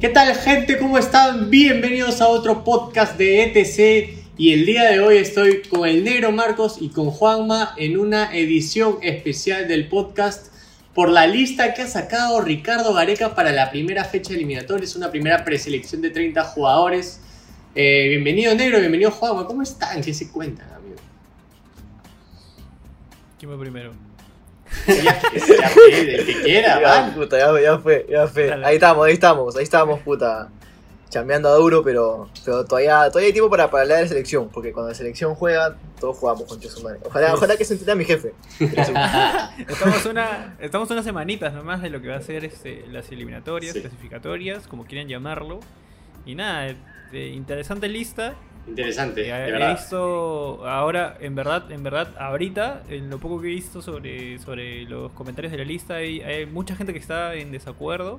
¿Qué tal gente? ¿Cómo están? Bienvenidos a otro podcast de ETC y el día de hoy estoy con el negro Marcos y con Juanma en una edición especial del podcast por la lista que ha sacado Ricardo Gareca para la primera fecha eliminatoria. Es una primera preselección de 30 jugadores. Eh, bienvenido negro, bienvenido Juanma. ¿Cómo están? ¿Qué se cuentan, amigo? ¿Quién fue primero? Ya, ya fue, el que quiera, Ya, van. puta, ya, ya fue, ya fue. Dale. Ahí estamos, ahí estamos, ahí estamos, puta. Chambeando a duro, pero, pero todavía, todavía hay tiempo para, para hablar de la selección, porque cuando la selección juega, todos jugamos con su madre. Ojalá, ojalá que se entienda mi jefe. Estamos una, estamos unas semanitas nomás de lo que va a ser este, las eliminatorias, Sí. clasificatorias, como quieran llamarlo. Y nada, eh, interesante lista. Interesante, Eh, de he verdad. visto ahora, en verdad, en verdad, ahorita, en lo poco que he visto sobre, sobre los comentarios de la lista, hay, hay mucha gente que está en desacuerdo.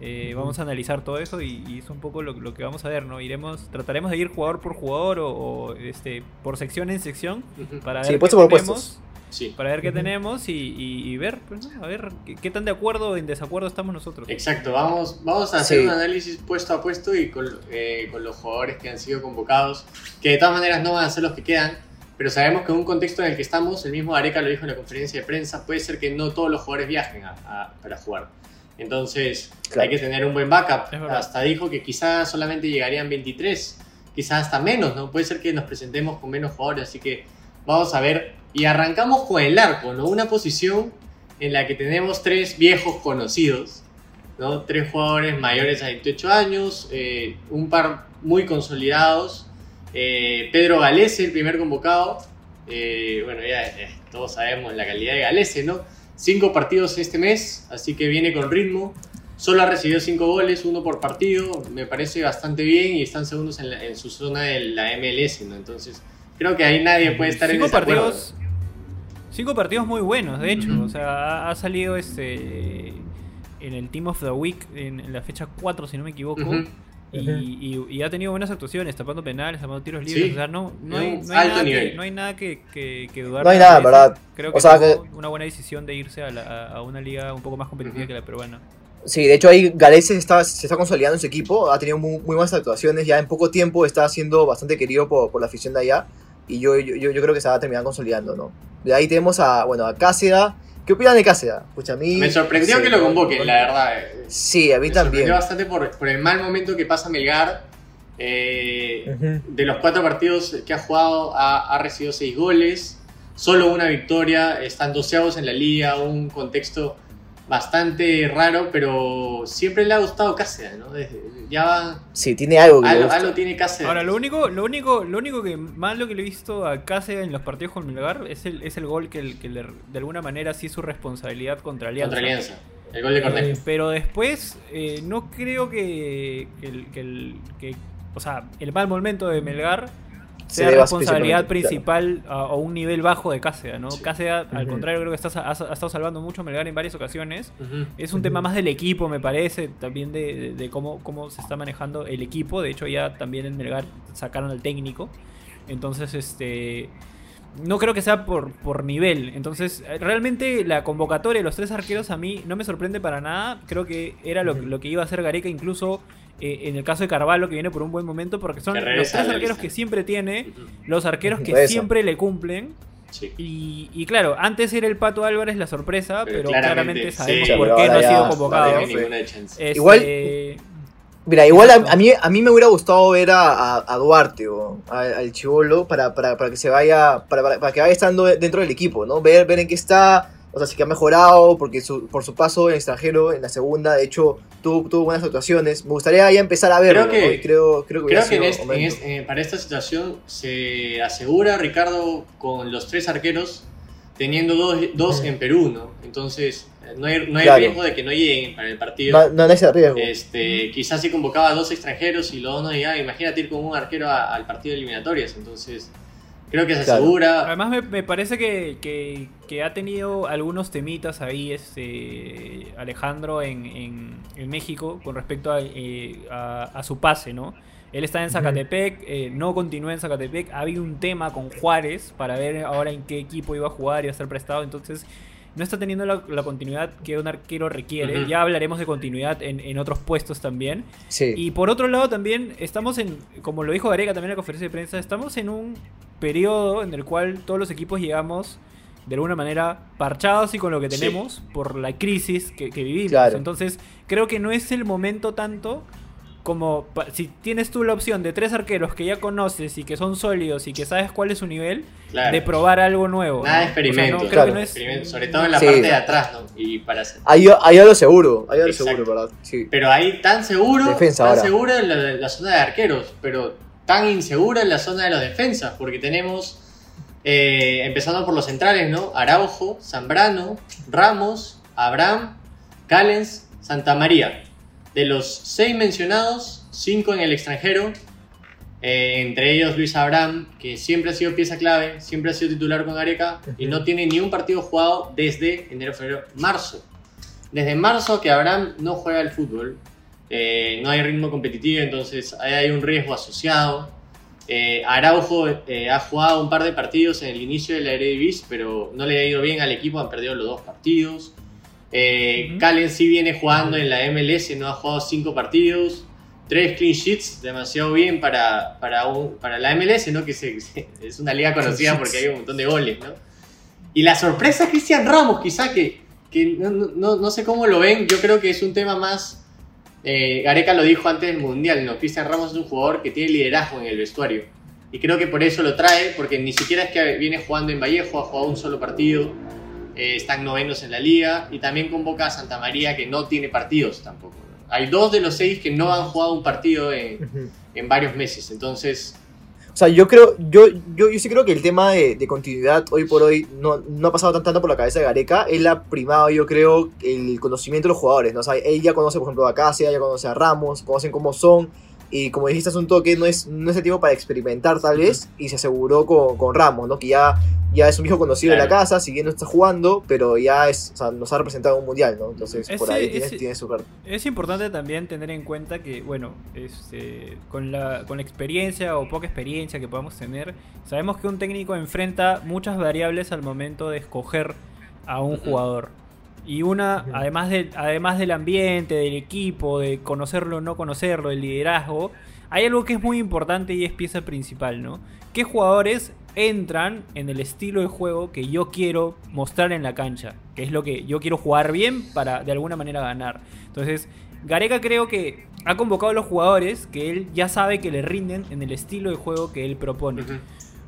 Eh, Vamos a analizar todo eso y, y es un poco lo, lo que vamos a ver, ¿no? Iremos, trataremos de ir jugador por jugador o, o, este, por sección en sección para Sí, ver puesto qué por tenemos, puestos. Sí. para ver qué Ujú. tenemos y, y- y ver, pues, ¿no? a ver qué, qué tan de acuerdo o en desacuerdo estamos nosotros. Exacto, vamos, vamos a hacer Sí. un análisis puesto a puesto y con, eh, con los jugadores que han sido convocados, que de todas maneras no van a ser los que quedan, pero sabemos que en un contexto en el que estamos, el mismo Areca lo dijo en la conferencia de prensa, puede ser que no todos los jugadores viajen a- a- para jugar. Entonces Claro. hay que tener un buen backup. Hasta dijo que quizás solamente llegarían 23, quizás hasta menos, ¿no? Puede ser que nos presentemos con menos jugadores, así que vamos a ver. Y arrancamos con el arco, ¿no? Una posición en la que tenemos tres viejos conocidos, ¿no? Tres jugadores mayores a 28 años, eh, un par muy consolidados. eh, Pedro Galese, el primer convocado. eh, bueno, ya todos sabemos la calidad de Galese, ¿no? Cinco partidos este mes, así que viene con ritmo. Solo ha recibido cinco goles, uno por partido. Me parece bastante bien y están segundos en, la- en su zona de la MLS, ¿no? Entonces, creo que ahí nadie puede estar cinco en desacuerdo. partidos cinco partidos muy buenos de hecho o sea ha, ha salido este en el Team of the Week en, en la fecha 4 si no me equivoco y, y- y ha tenido buenas actuaciones tapando penales tapando tiros Sí. libres o sea no, no, hay, no hay alto nada, nivel. que, no hay nada que, que- que dudar No hay de nada, eso. ¿verdad? creo O que sea, que- una buena decisión de irse a, la- a- una liga un poco más competitiva que la peruana Sí, de hecho ahí Galés se está, se está consolidando en su equipo, ha tenido muy, muy buenas actuaciones, ya en poco tiempo está siendo bastante querido por, por la afición de allá y yo, yo, yo creo que se va a terminar consolidando, ¿no? De ahí tenemos a, bueno, a Cáceda. ¿Qué opinan de Cáceda? Pucha, a mí... Me sorprendió sí, que lo convoquen, la verdad. eh. Sí, a mí Me también. sorprendió bastante por, por el mal momento que pasa Melgar. Eh, de los cuatro partidos que ha jugado, ha, ha recibido seis goles, solo una victoria, están doceados en la liga, un contexto bastante raro, pero siempre le ha gustado Cáceres, ¿no? Desde- ya va, Sí, tiene algo que le algo, gusta. algo tiene Cáceres. Ahora, lo único, lo único, lo único que malo que le he visto a Cáceres en los partidos con Melgar es el, es el gol que, el- que le- de alguna manera sí es su responsabilidad contra Alianza. contra Alianza, el gol de Cornejo. Eh, pero después eh, no creo que, que, el- que el- que- o sea, el mal momento de Melgar sea responsabilidad principal a, a un nivel bajo de Cáceres, ¿no? Sí. Cáceres, al contrario, creo que está, ha, ha estado salvando mucho Melgar en varias ocasiones. Es un tema más del equipo, me parece, también de, de- de cómo, cómo se está manejando el equipo. De hecho, ya también en Melgar sacaron al técnico. Entonces, este. No creo que sea por, por nivel. Entonces, realmente la convocatoria de los tres arqueros a mí no me sorprende para nada. Creo que era lo, lo que iba a hacer Gareca, incluso eh, en el caso de Carvalho, que viene por un buen momento, porque son los tres arqueros lista. que siempre tiene, los arqueros que Regresa. siempre le cumplen. Sí. Y, y claro, antes era el Pato Álvarez la sorpresa, Pero pero, claramente, claramente, sabemos sí, por qué no ha sido convocado. Este, Igual- Mira, igual a, a mí, a mí me hubiera gustado ver a, a- a Duarte o al Chivolo para, para, para que se vaya, para, para, para que vaya estando dentro del equipo, ¿no? Ver, ver en qué está, o sea, si que ha mejorado, porque su, por su paso en extranjero, en la segunda, de hecho, tuvo, tuvo buenas actuaciones. Me gustaría ya empezar a verlo, Creo que- ¿no? Y creo, creo que hubiera Creo que en sido este- en momento. este- eh, para esta situación se asegura Ricardo con los tres arqueros teniendo dos, dos en Perú, ¿no? Entonces eh, no hay, no hay Claro. riesgo de que no lleguen para el partido. No, no, no es el riesgo. Este, quizás si convocaba a dos extranjeros y los dos no llegaban, imagínate ir con un arquero a- al partido de eliminatorias. Entonces, creo que se Claro. asegura. Además me, me parece que, que- que ha tenido algunos temitas ahí este Alejandro en, en- en México con respecto a, eh, a- a su pase, ¿no? Él está en Zacatepec, eh, no continúa en Zacatepec. Había un tema con Juárez para ver ahora en qué equipo iba a jugar y a ser prestado. Entonces, no está teniendo la, la continuidad que un arquero requiere. Ya hablaremos de continuidad en, en otros puestos también. Sí. Y por otro lado también estamos en, como lo dijo Gareca también en la conferencia de prensa, estamos en un periodo en el cual todos los equipos llegamos de alguna manera parchados y con lo que Sí. tenemos por la crisis que, que vivimos. Claro. Entonces creo que no es el momento tanto como si tienes tú la opción de tres arqueros que ya conoces y que son sólidos y que sabes cuál es su nivel, Claro. de probar algo nuevo. Nada de ¿no? O sea, no, experimento. creo Claro. que no es... Experimento, Sobre todo en la Sí. parte de atrás, ¿no? Y para hacer. Ahí, ahí a lo seguro, ahí a lo seguro, ¿verdad? Sí. Pero ahí tan seguro, Defensa tan ahora. seguro en la, la zona de arqueros, pero tan insegura en la zona de los defensas, porque tenemos, eh, empezando por los centrales, ¿no? Araujo, Zambrano, Ramos, Abraham, Callens, Santa María. De los seis mencionados, cinco en el extranjero, eh, entre ellos Luis Abraham, que siempre ha sido pieza clave, siempre ha sido titular con Areca y no tiene ni un partido jugado desde enero, febrero, marzo. Desde marzo que Abraham no juega el fútbol, eh, no hay ritmo competitivo, entonces hay un riesgo asociado. Eh, Araujo eh, ha jugado un par de partidos en el inicio de la Eredivisie, pero no le ha ido bien al equipo, han perdido los dos partidos. Eh. Callens sí viene jugando en la MLS, no ha jugado cinco partidos, tres clean sheets, demasiado bien para, para, un- para la MLS, ¿no? que se- es una liga conocida porque hay un montón de goles. ¿no? Y la sorpresa es Cristian Ramos, quizá que, que no, no- no sé cómo lo ven, yo creo que es un tema más... eh, Gareca lo dijo antes del Mundial, ¿no? Cristian Ramos es un jugador que tiene liderazgo en el vestuario. Y creo que por eso lo trae, porque ni siquiera es que viene jugando en Vallejo, ha jugado un solo partido, eh, están novenos en la liga, y también convoca a Santa María que no tiene partidos tampoco. ¿no? Hay dos de los seis que no han jugado un partido en varios meses, entonces... O sea, yo creo, yo, yo, yo sí creo que el tema de, de continuidad hoy por hoy no, no ha pasado tan tanto por la cabeza de Gareca. Él ha primado, yo creo, el conocimiento de los jugadores. ¿no? O sea, conoce, por ejemplo, a Casia, ya conoce a Ramos, conocen cómo son. Y como dijiste hace un toque, no es, no es el tiempo para experimentar tal vez. Y se aseguró con, con Ramos, ¿no? Que ya, ya es un viejo conocido de la Claro. casa, si bien no está jugando, pero ya es, o sea, nos ha representado en un mundial, ¿no? Entonces, por Ese- ahí tiene, su carta. Es importante también tener en cuenta que, bueno, este, con, la, con la experiencia o poca experiencia que podamos tener, sabemos que un técnico enfrenta muchas variables al momento de escoger a un jugador. Y una, además, de, además del ambiente, del equipo, de conocerlo o no conocerlo, del liderazgo, hay algo que es muy importante y es pieza principal, ¿no? ¿Qué jugadores entran en el estilo de juego que yo quiero mostrar en la cancha? Que es lo que yo quiero jugar bien para de alguna manera ganar. Entonces, Gareca creo que ha convocado a los jugadores que él ya sabe que le rinden en el estilo de juego que él propone.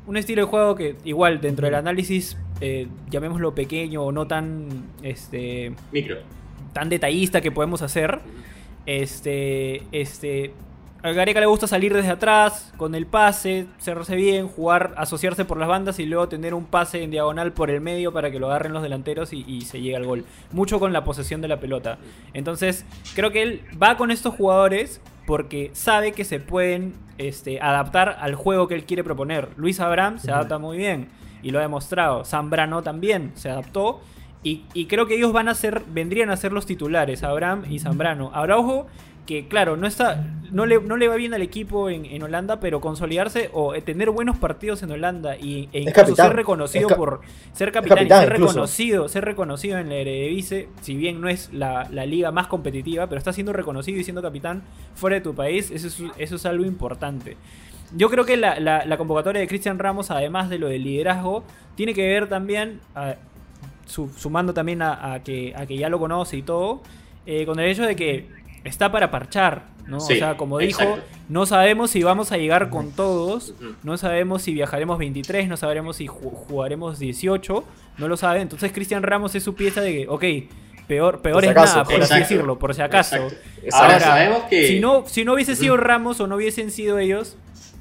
Un estilo de juego que igual dentro del análisis, eh, llamémoslo pequeño o no tan, este, Micro. tan detallista que podemos hacer, este, este, a Gareca le gusta salir desde atrás, con el pase, cerrarse bien, jugar, asociarse por las bandas y luego tener un pase en diagonal por el medio para que lo agarren los delanteros y, y se llegue al gol. Mucho con la posesión de la pelota. Entonces, creo que él va con estos jugadores porque sabe que se pueden este, adaptar al juego que él quiere proponer. Luis Abraham se adapta muy bien y lo ha demostrado. Zambrano también se adaptó. Y, y creo que ellos van a ser, vendrían a ser los titulares, Abraham y Zambrano. Araujo, que claro, no está, no le, no le va bien al equipo en, en Holanda, pero consolidarse o eh, tener buenos partidos en Holanda y, e incluso capitán, ser reconocido por ser capitán, capitán y ser incluso. reconocido, ser reconocido en la Eredivisie, si bien no es la, la liga más competitiva, pero está siendo reconocido y siendo capitán fuera de tu país, eso es, eso es algo importante. Yo creo que la, la- la convocatoria de Cristian Ramos, además de lo del liderazgo, tiene que ver también, a- su- sumando también a, a que, a que ya lo conoce y todo, eh, con el hecho de que está para parchar, ¿no? Sí, o sea, como dijo, exacto. no sabemos si vamos a llegar con todos, no sabemos si viajaremos 23, no sabremos si ju- jugaremos 18, no lo sabe. Entonces Cristian Ramos es su pieza de que, ok, peor, peor si es acaso. nada, por así decirlo, por si acaso. Exacto. Exacto. Ahora, Ahora, sabemos que... Si no, si no hubiese sido. Ramos o no hubiesen sido ellos,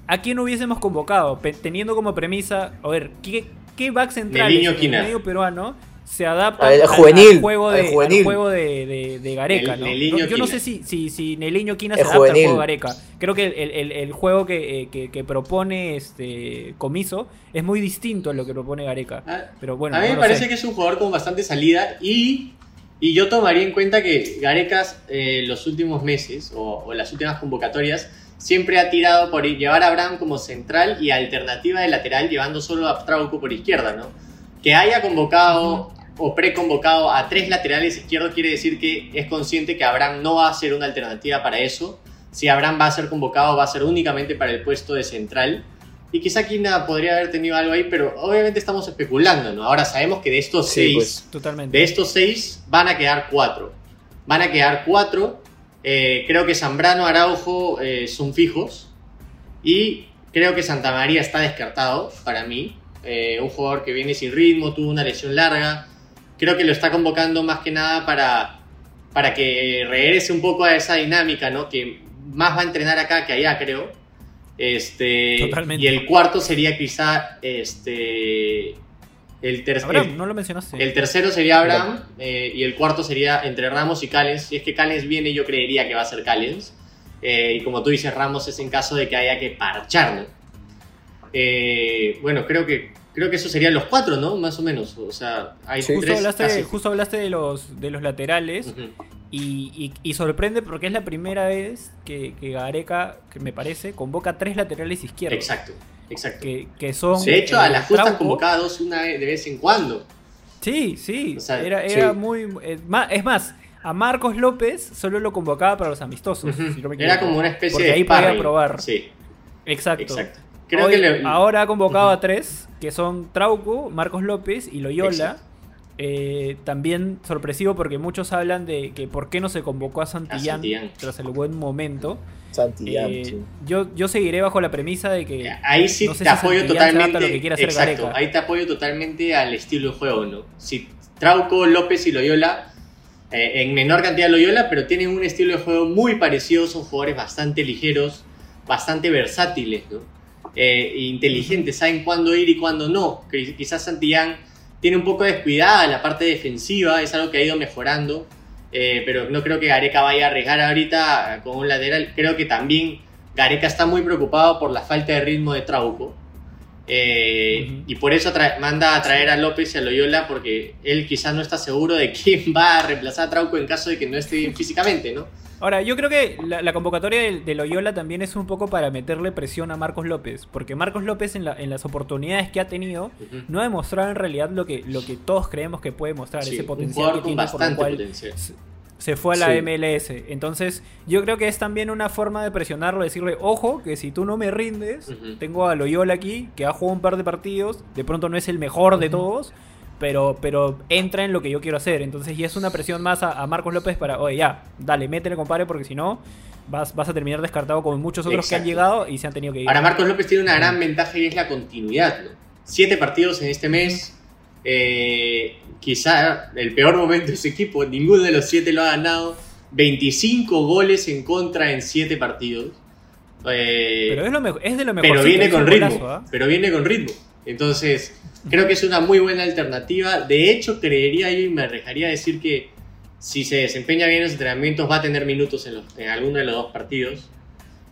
¿a quién hubiésemos convocado? Teniendo como premisa, a ver, ¿qué, qué back central el medio peruano se adapta Al juvenil, al juego, de, al juvenil. juego de, de- de Gareca? El ¿no? Yo no sé si, si, si Neliño Quina se adapta al juego de Gareca. Creo que el, el- juego que, eh, que- que propone este Comiso es muy distinto a lo que propone Gareca. Ah, Pero bueno, a mí no me parece sé. que es un jugador con bastante salida y, y yo tomaría en cuenta que Garecas eh, los últimos meses o, o las últimas convocatorias siempre ha tirado por llevar a Abraham como central y alternativa de lateral llevando solo a Trauco por izquierda, ¿no? Que haya convocado o preconvocado a tres laterales izquierdos, quiere decir que es consciente que Abraham no va a ser una alternativa para eso. Si Abraham va a ser convocado, va a ser únicamente para el puesto de central. Y quizá Quina podría haber tenido algo ahí, pero obviamente estamos especulando, ¿no? Ahora sabemos que de estos Sí, seis, pues, Totalmente. de estos seis van a quedar cuatro. Van a quedar cuatro. Eh, creo que Zambrano, Araujo eh, son fijos. Y creo que Santa María está descartado para mí. Eh, un jugador que viene sin ritmo, tuvo una lesión larga. Creo que lo está convocando más que nada para, para que regrese un poco a esa dinámica, ¿no? Que más va a entrenar acá que allá, creo. Este, Totalmente. Y el cuarto sería quizá este, el tercer. Abraham, no lo mencionaste. El tercero sería Abraham eh, y el cuarto sería entre Ramos y Callens. Si es que Callens viene, yo creería que va a ser Callens. Eh, y como tú dices, Ramos es en caso de que haya que parcharlo. Eh, bueno, creo que creo que eso serían los cuatro, ¿no? Más o menos. O sea, hay Sí. Justo tres hablaste, casi. justo hablaste de los, de los laterales y, y- y sorprende porque es la primera vez que, que Gareca, que me parece, convoca tres laterales izquierdos. Exacto, exacto. Que, que son. De hecho, a las justas convocados una vez de vez en cuando. Sí, sí. O sea, era era sí. muy. eh, es más, a Marcos López solo lo convocaba para los amistosos. Ujú. si no me Era como una especie Porque de ahí podía probar. Sí, Exacto. exacto. Creo Hoy- que le- Ahora ha convocado a tres, que son Trauco, Marcos López y Loyola. Eh, también sorpresivo porque muchos hablan de que por qué no se convocó a Santillán, Santillán. tras el buen momento. Santillán, Eh, sí. yo, yo seguiré bajo la premisa de que Ahí sí no sé te si apoyo totalmente. lo que quiere hacer exacto, Gareca. ahí te apoyo totalmente al estilo de juego, ¿no? Si Trauco, López y Loyola, eh, en menor cantidad Loyola, pero tienen un estilo de juego muy parecido, son jugadores bastante ligeros, bastante versátiles, ¿no? Eh, inteligentes, saben cuándo ir y cuándo no. Que Quizás Santillán tiene un poco descuidada la parte defensiva, es algo que ha ido mejorando. Eh, pero no creo que Gareca vaya a arriesgar ahorita con un lateral. Creo que también Gareca está muy preocupado por la falta de ritmo de Trauco. Eh. Y por eso manda a traer a López y a Loyola porque él quizás no está seguro de quién va a reemplazar a Trauco en caso de que no esté bien físicamente, ¿no? Ahora, yo creo que la, la convocatoria de, de Loyola también es un poco para meterle presión a Marcos López, porque Marcos López en, la- en las oportunidades que ha tenido no ha demostrado en realidad lo que, lo que todos creemos que puede mostrar, Sí, ese potencial que tiene, por bastante cual potencial. se- fue a la Sí. MLS. Entonces, yo creo que es también una forma de presionarlo, decirle, ojo, que si tú no me rindes, tengo a Loyola aquí, que ha jugado un par de partidos, de pronto no es el mejor de todos, pero, pero entra en lo que yo quiero hacer. Entonces, ya es una presión más a, a Marcos López para, oye, ya, dale, métele, compadre, porque si no, vas, vas a terminar descartado como muchos otros que han llegado y se han tenido que ir. Ahora Marcos López tiene una gran ventaja y es la continuidad, ¿no? Siete partidos en este mes. eh, quizá el peor momento de su equipo, ninguno de los siete lo ha ganado. 25 goles en contra en siete partidos. Eh, pero es, lo es de lo mejor. pero viene con ritmo. Pero viene con ritmo. Entonces, creo que es una muy buena alternativa. De hecho, creería yo y me arriesgaría decir que si se desempeña bien en los entrenamientos, va a tener minutos en, los- en alguno de los dos partidos.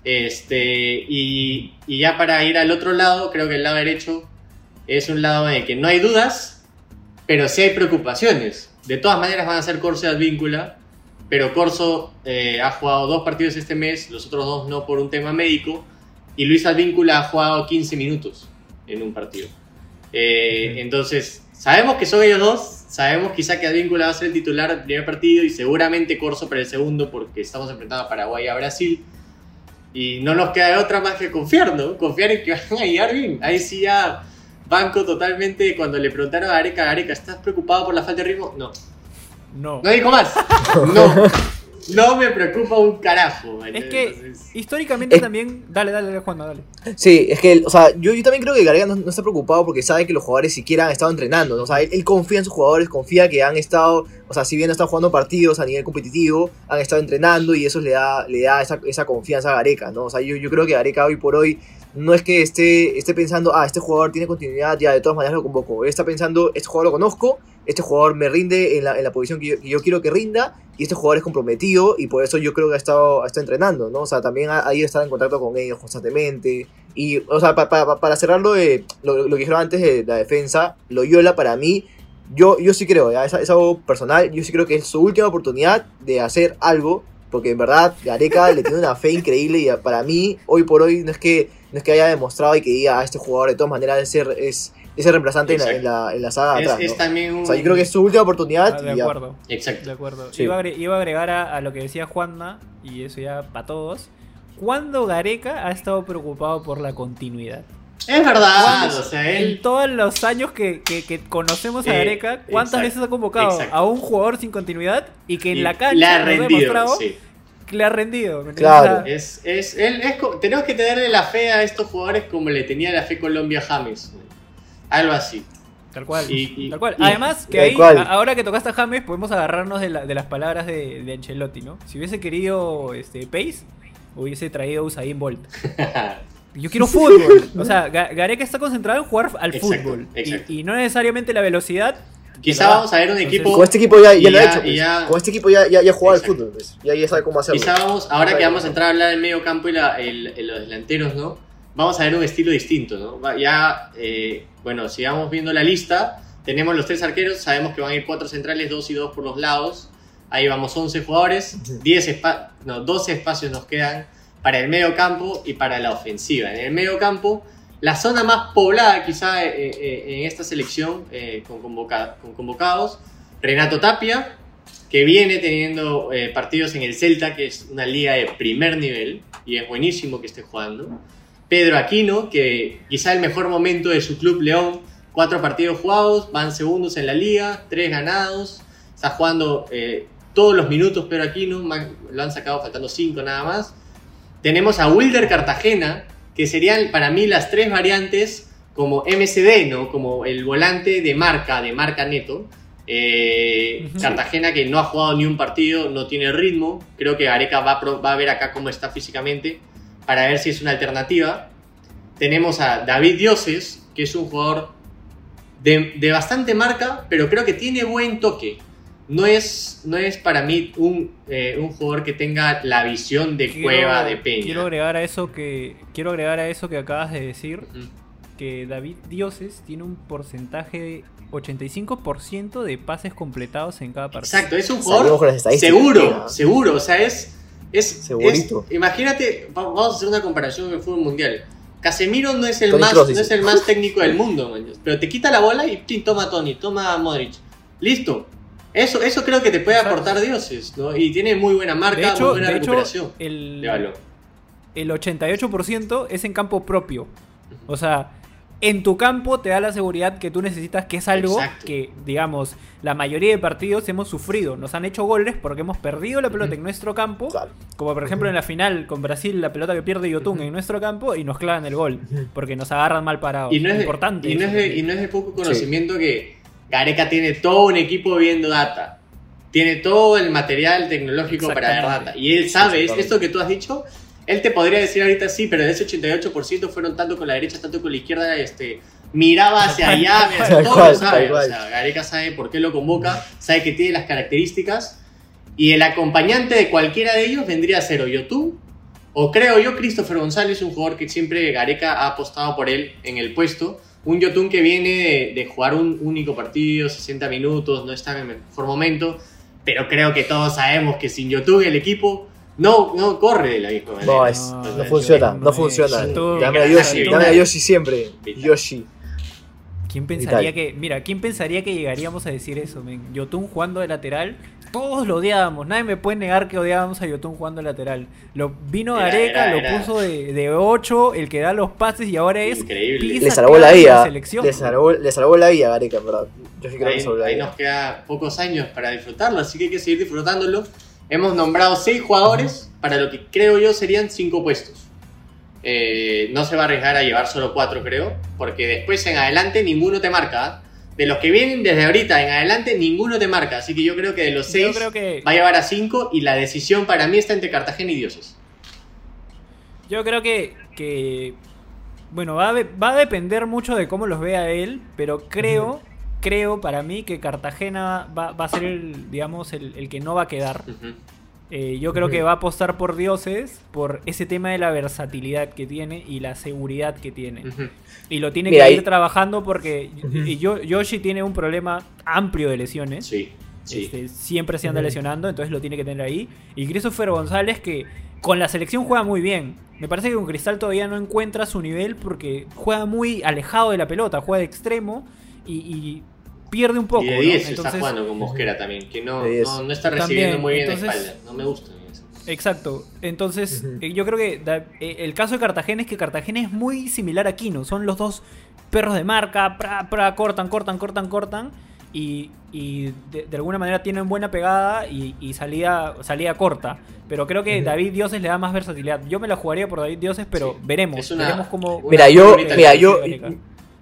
Este, y, y ya para ir al otro lado, creo que el lado derecho es un lado en el que no hay dudas, pero sí hay preocupaciones. De todas maneras, van a ser Corso y Advíncula. Pero Corso eh, ha jugado dos partidos este mes, los otros dos no por un tema médico. Y Luis Advíncula ha jugado 15 minutos en un partido. Eh. Entonces, sabemos que son ellos dos. Sabemos quizá que Advíncula va a ser el titular del primer partido y seguramente Corso para el segundo porque estamos enfrentando a Paraguay y a Brasil. Y no nos queda de otra más que confiar, ¿no? Confiar en que van a llegar bien. Ahí sí ya banco totalmente cuando le preguntaron a Gareca, Gareca, ¿estás preocupado por la falta de ritmo? No. No. No dijo más. No. No me preocupa un carajo. ¿me Es que Entonces, históricamente Es- también. Dale, dale, dale, Juan, dale. Sí, es que, o sea, yo, yo también creo que Gareca no, no está preocupado porque sabe que los jugadores siquiera han estado entrenando, ¿no? O sea, él, él confía en sus jugadores, confía que han estado, o sea, si bien están jugando partidos a nivel competitivo, han estado entrenando y eso le da, le da esa, esa confianza a Gareca, ¿no? O sea, yo, yo creo que Gareca hoy por hoy no es que esté, esté pensando, ah, este jugador tiene continuidad, ya de todas maneras lo convoco. Él está pensando, este jugador lo conozco, este jugador me rinde en la, en la posición que yo, que yo quiero que rinda y este jugador es comprometido y por eso yo creo que ha estado, ha estado entrenando, ¿no? O sea, también ha, ha ido a estar en contacto con ellos constantemente. Y, o sea, pa- pa- pa- para cerrar lo, de, lo, lo que dijeron antes de la defensa, Loyola para mí, yo, yo sí creo, ya, es, es algo personal, yo sí creo que es su última oportunidad de hacer algo, porque en verdad Gareca le tiene una fe increíble y para mí, hoy por hoy, no es que, no es que haya demostrado y que diga, "Ah, este jugador de todas maneras es, ser- es, ese reemplazante en la, en, la, en la saga Es, atrás. es ¿no? también un... O sea, yo creo que es su última oportunidad Ah, de y ya. acuerdo. Exacto. De acuerdo. Sí. Iba, a agre- iba a agregar a, a lo que decía Juanma, y eso ya para todos. ¿Cuándo Gareca ha estado preocupado por la continuidad? Es verdad, o sea, En él... todos los años que, que- que conocemos a Eh, Gareca, ¿cuántas exacto, veces ha convocado exacto. a un jugador sin continuidad y que en y la le cancha ha nos ha rendido, demostrado sí. que le ha rendido? Claro. Es, es, él, es tenemos que tenerle la fe a estos jugadores como le tenía la fe Colombia James. Algo así. Tal cual. Y- y- tal cual. y- Además, que ahí, cual. ahora que tocaste a James, podemos agarrarnos de, la- de las palabras de, de Ancelotti, ¿no? Si hubiese querido este, Pace, hubiese traído a Usain Bolt. Yo quiero fútbol. O sea, Ga- Gareca está concentrado en jugar al Exacto, fútbol. Y- exacto. Y, no necesariamente la velocidad. Quizá vamos a ver un Entonces, equipo... Con este equipo ya, ya Y lo ha ya- hecho. pues. ya- Con este equipo ya, ya, ya juega al fútbol. pues. Ya, ya sabe cómo hacerlo. Quizá vamos, ahora que vamos a entrar a hablar del medio campo y la- el- el- los delanteros, ¿no? Vamos a ver un estilo distinto, ¿no? Ya, eh, bueno, sigamos viendo la lista. Tenemos los tres arqueros, sabemos que van a ir cuatro centrales, dos y dos por los lados. Ahí vamos 11 jugadores, Ujú. 10 espa- no, 12 espacios nos quedan para el medio campo y para la ofensiva. En el medio campo, la zona más poblada quizá eh, eh, en esta selección eh, con, convoca- con convocados, Renato Tapia, que viene teniendo eh, partidos en el Celta, que es una liga de primer nivel, y es buenísimo que esté jugando. Pedro Aquino, que quizá el mejor momento de su club León, cuatro partidos jugados, van segundos en la liga, tres ganados, está jugando eh, todos los minutos Pedro Aquino, lo han sacado faltando cinco nada más. Tenemos a Wilder Cartagena, que serían para mí las tres variantes como MCD, ¿no? Como el volante de marca, de marca neto. Eh. Cartagena que no ha jugado ni un partido, no tiene ritmo. Creo que Gareca va a, va a ver acá cómo está físicamente para ver si es una alternativa. Tenemos a David Dioses, que es un jugador de, de bastante marca, pero creo que tiene buen toque. No es, no es para mí un, eh, un jugador que tenga la visión de quiero- Cueva, de Peña. Quiero agregar a eso que. Quiero agregar a eso que acabas de decir. Que David Dioses tiene un porcentaje de 85% de pases completados en cada partido. Exacto, es un jugador seguro, seguro. O sea, es. Es, Segurito. es- imagínate, va- vamos a hacer una comparación con el fútbol mundial. Casemiro no es el, más, no es el más técnico del mundo, man, pero te quita la bola y pin, toma Tony, toma Modric. Listo. Eso, eso creo que te puede Exacto. aportar dioses, ¿no? Y tiene muy buena marca, de hecho, muy buena de hecho, recuperación el, de el 88% es en campo propio. O sea, en tu campo te da la seguridad que tú necesitas, que es algo Exacto. que, digamos, la mayoría de partidos hemos sufrido. Nos han hecho goles porque hemos perdido la pelota en nuestro campo. Claro. Como por ejemplo en la final con Brasil, la pelota que pierde Yotun en nuestro campo y nos clavan el gol. Porque nos agarran mal parados. Y no es de, Importante. y no es de, también. y no es de poco conocimiento que Gareca tiene todo un equipo viendo data. Tiene todo el material tecnológico para ver Exactamente. data. Y él sabe, esto que tú has dicho, él te podría decir ahorita sí, pero de ese 88% fueron tanto con la derecha, tanto con la izquierda, este, miraba hacia allá, mira, todo lo sabe. O sea, Gareca sabe por qué lo convoca, sabe que tiene las características. Y el acompañante de cualquiera de ellos vendría a ser o Yotun o creo yo, Christopher González, un jugador que siempre Gareca ha apostado por él en el puesto. Un Yotun que viene de, de jugar un único partido, 60 minutos, no está en el mejor momento. Pero creo que todos sabemos que sin Yotun el equipo no, no corre de la misma manera. No, es, No, no, no, funciona, no, funciona. Dame a Yoshi, dame a Yoshi siempre. Vital. Yoshi. ¿Quién pensaría Vital. que, mira, quién pensaría que llegaríamos a decir eso, men? Yotun jugando de lateral, todos lo odiábamos, nadie me puede negar que odiábamos a Yotun jugando de lateral. Lo vino Era- Areca, era- lo puso de, de 8, el que da los pases y ahora es Increíble. Le salvó la vida. selección. Le salvó, le salvó la vida a Gareca, en verdad. Yo sí creo que Ahí, salvó la ahí vida. nos queda pocos años para disfrutarlo, así que hay que seguir disfrutándolo. Hemos nombrado seis jugadores para lo que creo yo serían cinco puestos. Eh, no se va a arriesgar a llevar solo cuatro, creo, porque después en adelante ninguno te marca. ¿ah? De los que vienen desde ahorita en adelante, ninguno te marca. Así que yo creo que de los seis creo que va a llevar a cinco y la decisión para mí está entre Cartagena y Dioses. Yo creo que, que bueno, va a, de- va a depender mucho de cómo los vea él, pero creo, creo para mí que Cartagena va, va a ser el, digamos, el, el que no va a quedar. Eh, yo creo que va a apostar por dioses, por ese tema de la versatilidad que tiene y la seguridad que tiene. Y lo tiene Mira, que ahí- ir trabajando porque yo, Yoshi tiene un problema amplio de lesiones. Sí, sí. Este, siempre se anda lesionando, entonces lo tiene que tener ahí. Y Christopher González, que con la selección juega muy bien. Me parece que con Cristal todavía no encuentra su nivel porque juega muy alejado de la pelota, juega de extremo y, y pierde un poco. Y de ¿no? 10 está Entonces- jugando con Mosquera también, que no, De 10. no, no está recibiendo También, muy bien de entonces- espalda. No me gusta. Exacto. Entonces, eh, yo creo que da- eh, el caso de Cartagena es que Cartagena es muy similar a Quino. Son los dos perros de marca, pra, pra, cortan, cortan, cortan, cortan. Y, y de, de alguna manera tienen buena pegada y, y salida, salida corta. Pero creo que. David Dioses le da más versatilidad. Yo me la jugaría por David Dioses, pero Sí. veremos. Es una- veremos cómo. una Mira, yo, mira, yo.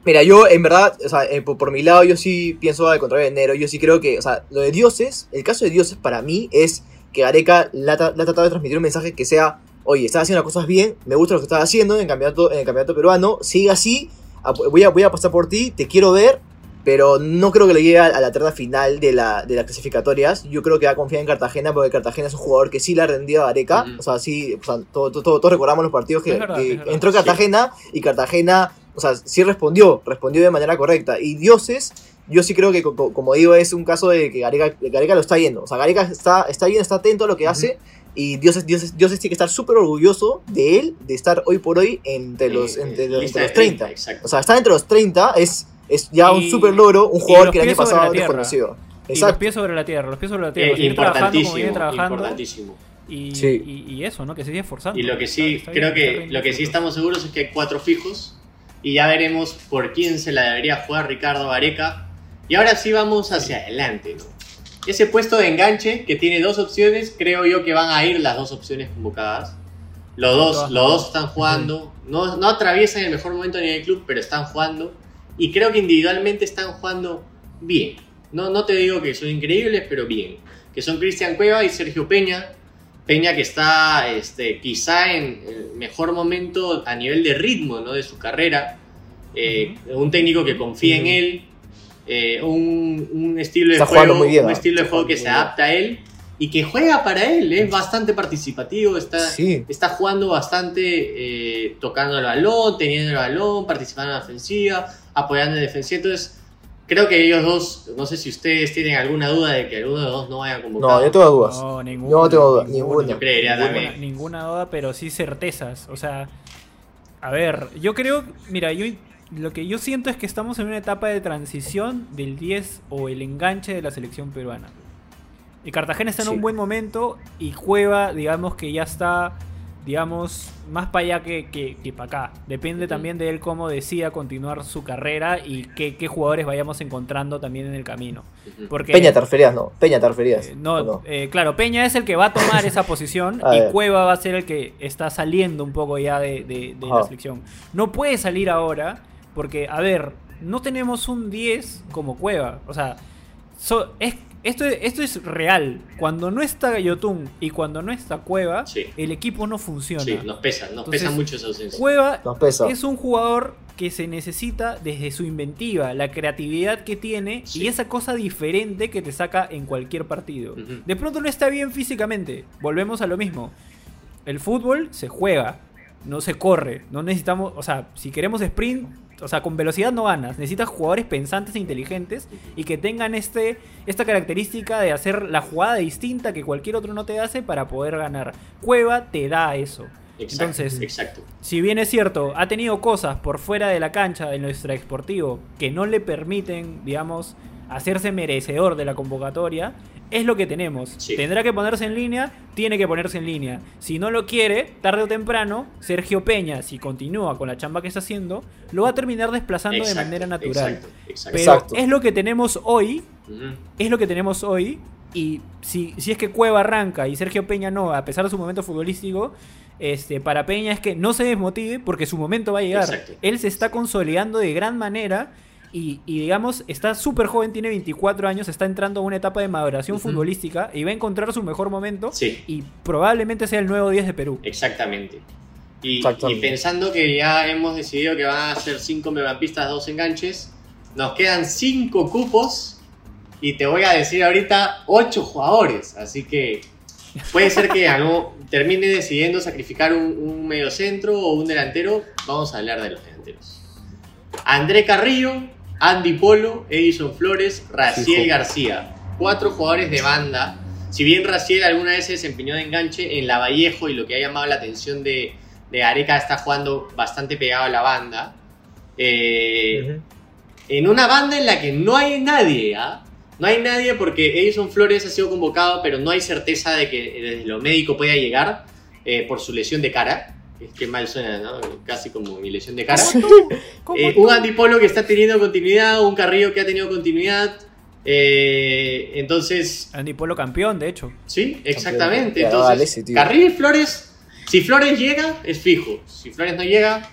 Mira, yo en verdad, o sea, eh, por, por mi lado, yo sí pienso al contrario de Nero. Yo sí creo que, o sea, lo de dioses, el caso de dioses para mí es que Gareca le ha, tratado de transmitir un mensaje que sea, oye, estás haciendo las cosas bien, me gusta lo que estás haciendo en el campeonato, en el campeonato peruano, sigue así, voy a, voy a pasar por ti, te quiero ver, pero no creo que le llegue a, a la terna final de, la, de las clasificatorias. Yo creo que va a confiar en Cartagena, porque Cartagena es un jugador que sí le ha rendido a Gareca. Ujú. O sea, sí, o sea, todo- todo- todo- todos recordamos los partidos que, verdad, entró Cartagena y Cartagena, o sea, sí respondió, respondió de manera correcta. Y Dioses, yo sí creo que, co- co- como digo, es un caso de que Gareca, Gareca lo está yendo. O sea, Gareca está, está bien, está atento a lo que Ujú. hace. Y Dioses, Dioses, Dioses tiene que estar súper orgulloso de él, de estar hoy por hoy entre los, Eh, entre, los- lista entre los 30. Exacto. O sea, estar entre los 30 es, es ya un Y- súper logro, un jugador los que el año pasado desconocido. Y los Exacto. pies sobre la tierra, los pies sobre la Eh, tierra. trabajando viene importantísimo, trabajando. importantísimo. Y, Sí. y, y eso, ¿no? Que se sigue esforzando. Y lo que sí, creo que lo que sí estamos seguros es que hay cuatro fijos y ya veremos por quién se la debería jugar Ricardo Vareca. Y ahora sí vamos hacia adelante, ¿no? Ese puesto de enganche que tiene dos opciones, creo yo que van a ir las dos opciones convocadas. Los dos, los dos están jugando, no, no atraviesan el mejor momento a nivel club, pero están jugando. Y creo que individualmente están jugando bien. No, no te digo que son increíbles, pero bien. Que son Cristian Cueva y Sergio Peña. Peña que está este, quizá en el mejor momento a nivel de ritmo ¿no? de su carrera. Eh, Un técnico que confía en él. eh, un, un estilo de juego, muy bien, un estilo de juego que se adapta a él y que juega para él. Es bastante participativo, está, Sí. está jugando bastante, eh, tocando el balón, teniendo el balón, participando en la ofensiva, apoyando en defensiva. Entonces, creo que ellos dos, no sé si ustedes tienen alguna duda de que alguno de los dos no vaya convocado. No, yo tengo dudas. No, ninguna. No tengo duda, ninguna. Yo creería ninguna, también. ninguna duda, pero sí certezas. O sea, a ver, yo creo, mira, yo lo que yo siento es que estamos en una etapa de transición del 10 o el enganche de la selección peruana. Y Cartagena está en Sí. un buen momento y Cueva, digamos que ya está, digamos, más para allá que, que, para acá. Depende también de él cómo decida continuar su carrera y qué, qué jugadores vayamos encontrando también en el camino. Porque Peña te referías, no. Peña te referías. eh, no, ¿o no? eh, claro, Peña es el que va a tomar esa posición A y ver. Cueva va a ser el que está saliendo un poco ya de, de- de la selección. No puede salir ahora porque, a ver, no tenemos un 10 como Cueva. O sea, so- es, esto, esto es real. Cuando no está Yotun y cuando no está Cueva, Sí. el equipo no funciona. Sí, nos pesa, nos Entonces, pesa mucho esa ausencia. Cueva Nos pesa. es un jugador que se necesita desde su inventiva, la creatividad que tiene Sí. y esa cosa diferente que te saca en cualquier partido. De pronto no está bien físicamente, volvemos a lo mismo. El fútbol se juega, no se corre, no necesitamos, o sea, si queremos sprint, o sea, con velocidad no ganas, necesitas jugadores pensantes e inteligentes y que tengan este esta característica de hacer la jugada distinta que cualquier otro no te hace para poder ganar. Cueva te da eso. Exacto, Entonces, exacto. si bien es cierto, ha tenido cosas por fuera de la cancha de nuestro exportivo que no le permiten, digamos, hacerse merecedor de la convocatoria, es lo que tenemos. Sí. Tendrá que ponerse en línea, tiene que ponerse en línea. Si no lo quiere, tarde o temprano, Sergio Peña, si continúa con la chamba que está haciendo, lo va a terminar desplazando de manera natural. Exacto, exacto. Pero Exacto. es lo que tenemos hoy, es lo que tenemos hoy. Y si, si es que Cueva arranca y Sergio Peña no, a pesar de su momento futbolístico, este, para Peña es que no se desmotive porque su momento va a llegar. Exacto. Él se está consolidando de gran manera y, y, digamos, está súper joven, tiene 24 años, está entrando a una etapa de maduración futbolística y va a encontrar su mejor momento Sí, y probablemente sea el nuevo 10 de Perú. exactamente. Y, Exactamente. y pensando que ya hemos decidido que van a ser 5 megapistas, 2 enganches, nos quedan 5 cupos y te voy a decir ahorita 8 jugadores. Así que puede ser que algo termine decidiendo sacrificar un, un mediocentro o un delantero. Vamos a hablar de los delanteros. André Carrillo, Andy Polo, Edison Flores, Raciel. García. Cuatro jugadores de banda. Si bien Raciel alguna vez se desempeñó de enganche en la Vallejo y lo que ha llamado la atención de, de Areca está jugando bastante pegado a la banda. Eh, en una banda en la que no hay nadie, ¿ah? No hay nadie porque Edison Flores ha sido convocado, pero no hay certeza de que desde lo médico pueda llegar eh, por su lesión de cara. Es que mal suena, ¿no? Casi como mi lesión de cara. ¿Cómo Eh, un antipolo que está teniendo continuidad, un Carrillo que ha tenido continuidad. eh, entonces, Andy Polo campeón, de hecho. sí, exactamente. Entonces, vale, ese tío. Carrillo y Flores, si Flores llega, es fijo. Si Flores no llega,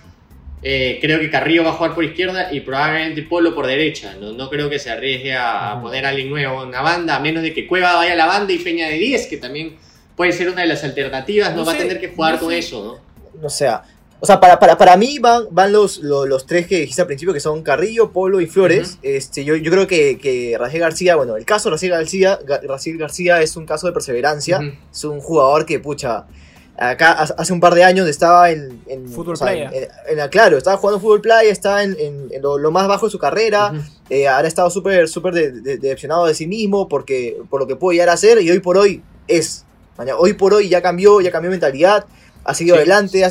eh, creo que Carrillo va a jugar por izquierda y probablemente Polo por derecha. No, no creo que se arriesgue a, poner a alguien nuevo en una banda, a menos de que Cueva vaya a la banda y Peña de 10, que también puede ser una de las alternativas. No, No va a tener que jugar no con sé. eso, ¿no? O sea, o sea para, para, para mí van, van los, los, los tres que dijiste al principio, que son Carrillo, Polo y Flores. este, yo, yo creo que, que García, bueno, el caso de Raciel García, Ga- Raciel García es un caso de perseverancia. Es un jugador que, pucha, acá hace un par de años estaba en... en Fútbol o sea, playa. en- en la- claro, estaba jugando fútbol playa, estaba en, en- en lo, lo más bajo de su carrera. Ujú. eh, ahora ha estado súper, súper de- de- decepcionado de sí mismo porque, por lo que puede llegar a ser y hoy por hoy es. Hoy por hoy ya cambió, ya cambió mentalidad, ha seguido Sí. adelante, ha,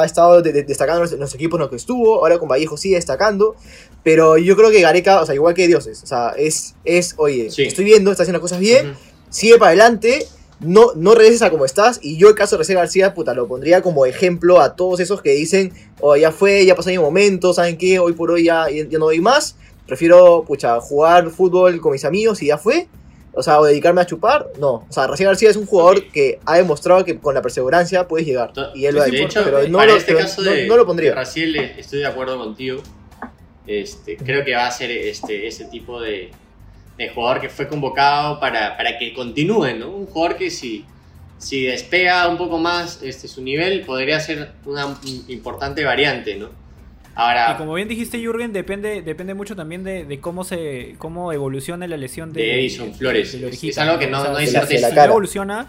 ha- estado de- de- destacando en los, equipos en los que estuvo, ahora con Vallejo sigue destacando, pero yo creo que Gareca, o sea, igual que Dioses, o sea, es, es oye, Sí. estoy viendo, está haciendo las cosas bien, Ujú. sigue para adelante, no, no regreses a como estás. Y yo, el caso de Recién García, puta, lo pondría como ejemplo a todos esos que dicen, oh, ya fue, ya pasó mi momento, ¿saben qué? Hoy por hoy ya, ya no doy más. Prefiero, pucha, jugar fútbol con mis amigos y ya fue. O sea, o dedicarme a chupar. No. O sea, Recién García es un jugador que ha demostrado que con la perseverancia puedes llegar. Y él lo ha hecho. hecho, pero no para lo, este pero caso no- de, no lo pondría. Raciel, eh, estoy de acuerdo contigo. Este, creo que va a ser este, ese tipo de, de jugador que fue convocado para, para que continúe, ¿no? Un jugador que si, si despega un poco más este, su nivel, podría ser una importante variante, ¿no? Ahora, Y como bien dijiste, Jürgen, depende, depende mucho también de, de cómo se cómo evoluciona la lesión de, De Edison Flores. Es- algo que no- O sea, no hay certeza. si La cara. no evoluciona,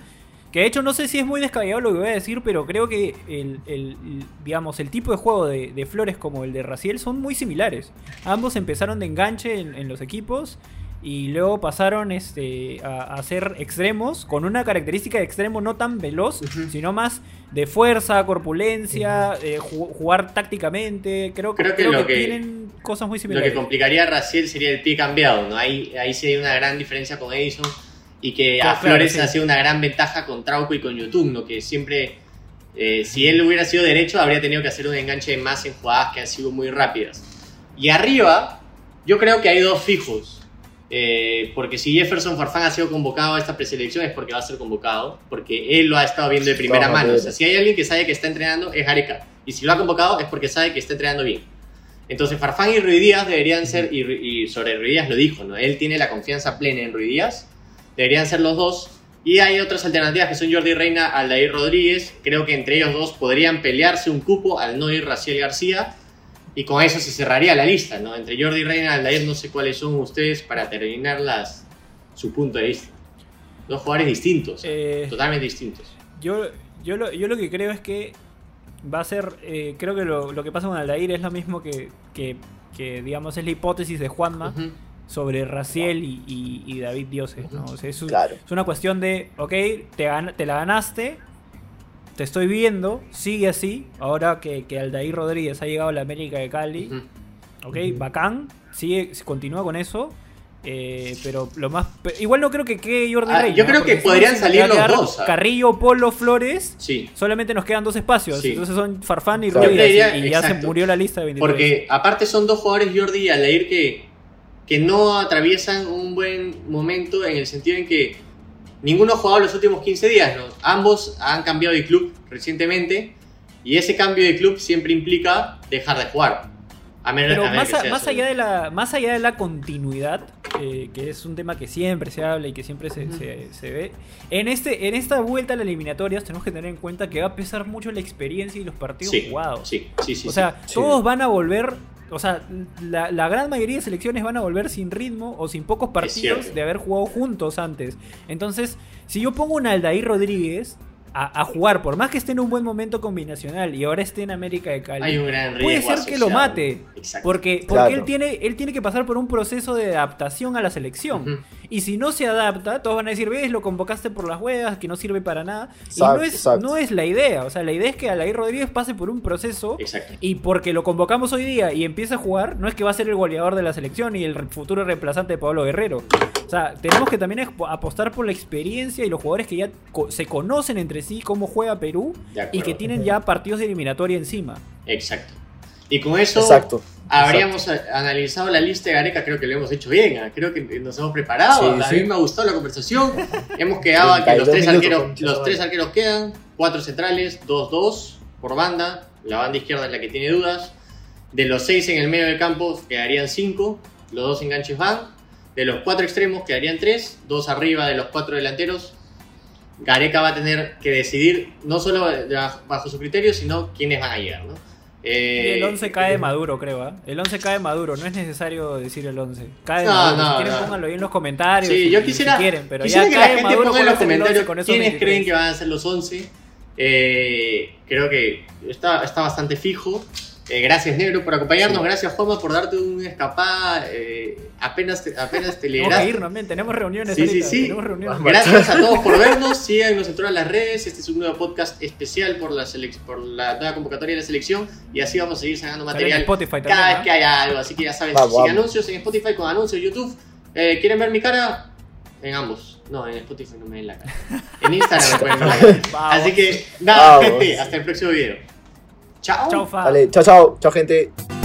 que de hecho no sé si es muy descabellado lo que voy a decir, pero creo que el, el- el- digamos, el tipo de juego de, de Flores como el de Raciel son muy similares. Ambos empezaron de enganche en, en los equipos y luego pasaron este, a, a ser extremos con una característica de extremo no tan veloz, sino más de fuerza, corpulencia, eh, ju- jugar tácticamente. Creo, Creo que creo lo que, que- tienen cosas muy Lo similares. que complicaría a Raciel sería el pie cambiado, ¿no? Ahí, ahí sí hay una gran diferencia con Edison y que a Claro, Flores sí. ha sido una gran ventaja con Trauco y con YouTube, ¿no? Que siempre, eh, si él hubiera sido derecho, habría tenido que hacer un enganche más en jugadas que han sido muy rápidas. Y arriba, yo creo que hay dos fijos. Eh, porque si Jefferson Farfán ha sido convocado a esta preselección es porque va a ser convocado, porque él lo ha estado viendo de primera mano. O maneras. sea, si hay alguien que sabe que está entrenando, es Gareca. Y si lo ha convocado es porque sabe que está entrenando bien. Entonces Farfán y Ruiz Díaz deberían ser, y, y sobre Ruiz Díaz lo dijo, ¿no? Él tiene la confianza plena en Ruiz Díaz, deberían ser los dos. Y hay otras alternativas que son Jordi Reina, Aldair Rodríguez. Creo que entre ellos dos podrían pelearse un cupo al no ir Raciel García. Y con eso se cerraría la lista, ¿no? Entre Jordi Reina y Aldair, no sé cuáles son ustedes para terminar las, su punto de vista. Dos jugadores distintos, Eh, totalmente distintos. Yo, yo, lo, yo lo que creo es que va a ser. eh, creo que lo, lo que pasa con Aldair es lo mismo que, que, que, digamos, es la hipótesis de Juanma sobre Raciel y, y- y David Dioses. ¿no? O sea, es, un- Claro. es una cuestión de, ok, te, gan- te la ganaste, te estoy viendo, sigue así. Ahora que, que Aldair Rodríguez ha llegado a la América de Cali, Ujú. ok, bacán, sigue, continúa con eso. eh, pero lo más. Igual no creo que quede Jordi Ah, yo creo porque que podrían salir los dos. Carrillo, Polo, Flores. Sí, Solamente nos quedan dos espacios. Sí. Entonces son Farfán y. Yo creería- y, y ya se murió la lista de 23. Porque aparte son dos jugadores, Jordi y Aldair, que, que no atraviesan un buen momento en el sentido en que ninguno ha jugado los últimos 15 días. Ambos han cambiado de club recientemente y ese cambio de club siempre implica dejar de jugar. A menos, Pero a menos más, que a- sea más su- allá de la, más allá de la continuidad, eh, que es un tema que siempre se habla y que siempre se, Ujú. se- se ve, en, este, en esta vuelta a las eliminatorias tenemos que tener en cuenta que va a pesar mucho la experiencia y los partidos Sí, jugados. sí, sí, sí. o sea, sí. todos van a volver, o sea, la, la gran mayoría de selecciones van a volver sin ritmo o sin pocos partidos de haber jugado juntos antes. Entonces, si yo pongo un Aldair Rodríguez, a, a jugar, por más que esté en un buen momento combinacional y ahora esté en América de Cali, Hay un gran puede ser que lo mate. Exacto. Porque, porque Claro. él, tiene, él tiene que pasar por un proceso de adaptación a la selección. Y si no se adapta, todos van a decir, ves, lo convocaste por las huevas, que no sirve para nada. y no es, exacto. no es la idea. O sea, la idea es que Alair Rodríguez pase por un proceso. Exacto. Y porque lo convocamos hoy día y empieza a jugar, no es que va a ser el goleador de la selección y el futuro reemplazante de Pablo Guerrero. O sea, tenemos que también apostar por la experiencia y los jugadores que ya co- se conocen entre sí cómo juega Perú y que tienen ya partidos de eliminatoria encima. Exacto. Y con eso Exacto. Habríamos analizado la lista de Gareca, creo que lo hemos hecho bien, ah, creo que nos hemos preparado, Sí, a sí. mí me ha gustado la conversación, hemos quedado a que los 32 tres, arqueros, los tres arqueros quedan, cuatro centrales, dos, dos por banda, la banda izquierda es la que tiene dudas, de los seis en el medio del campo quedarían cinco, los dos enganches van, de los cuatro extremos quedarían tres, dos arriba de los cuatro delanteros, Gareca va a tener que decidir no solo bajo su criterio, sino quiénes van a llegar, ¿no? Y Eh, el 11 cae de Maduro, creo. ¿ah? El 11 cae de Maduro, no es necesario decir el 11. Cae de No, Maduro. no, si quieren, no. pónganlo ahí en los comentarios. Sí, y- yo y quisiera, Si quieren, pero quisiera ya que cae la gente Maduro, ponga en los ¿cuál es el 11 comentarios con quiénes 23? creen que van a ser los 11. Eh, creo que está, está bastante fijo. Eh, gracias, Negro, por acompañarnos. Sí. Gracias, Juanma, por darte una escapada. eh, apenas, te, apenas te Tenemos que liberaste. irnos, men, tenemos reuniones Sí, sí, ahorita, sí. Tenemos reuniones. Gracias a todos por vernos. Síganos en todas las redes. Este es un nuevo podcast especial por la, selec- por la nueva convocatoria de la selección. Y así vamos a seguir sacando material Spotify también. cada vez que haya algo. Así que ya saben, Vamos, sin vamos. anuncios en Spotify, con anuncios en YouTube. Eh, ¿Quieren ver mi cara? En ambos. No, en Spotify no me ven la cara. En Instagram me pueden ver la cara. Vamos. Así que, nada, Vamos. gente, hasta el próximo video. Chao. Chau, fa. Vale, chao, chao. Chao, gente.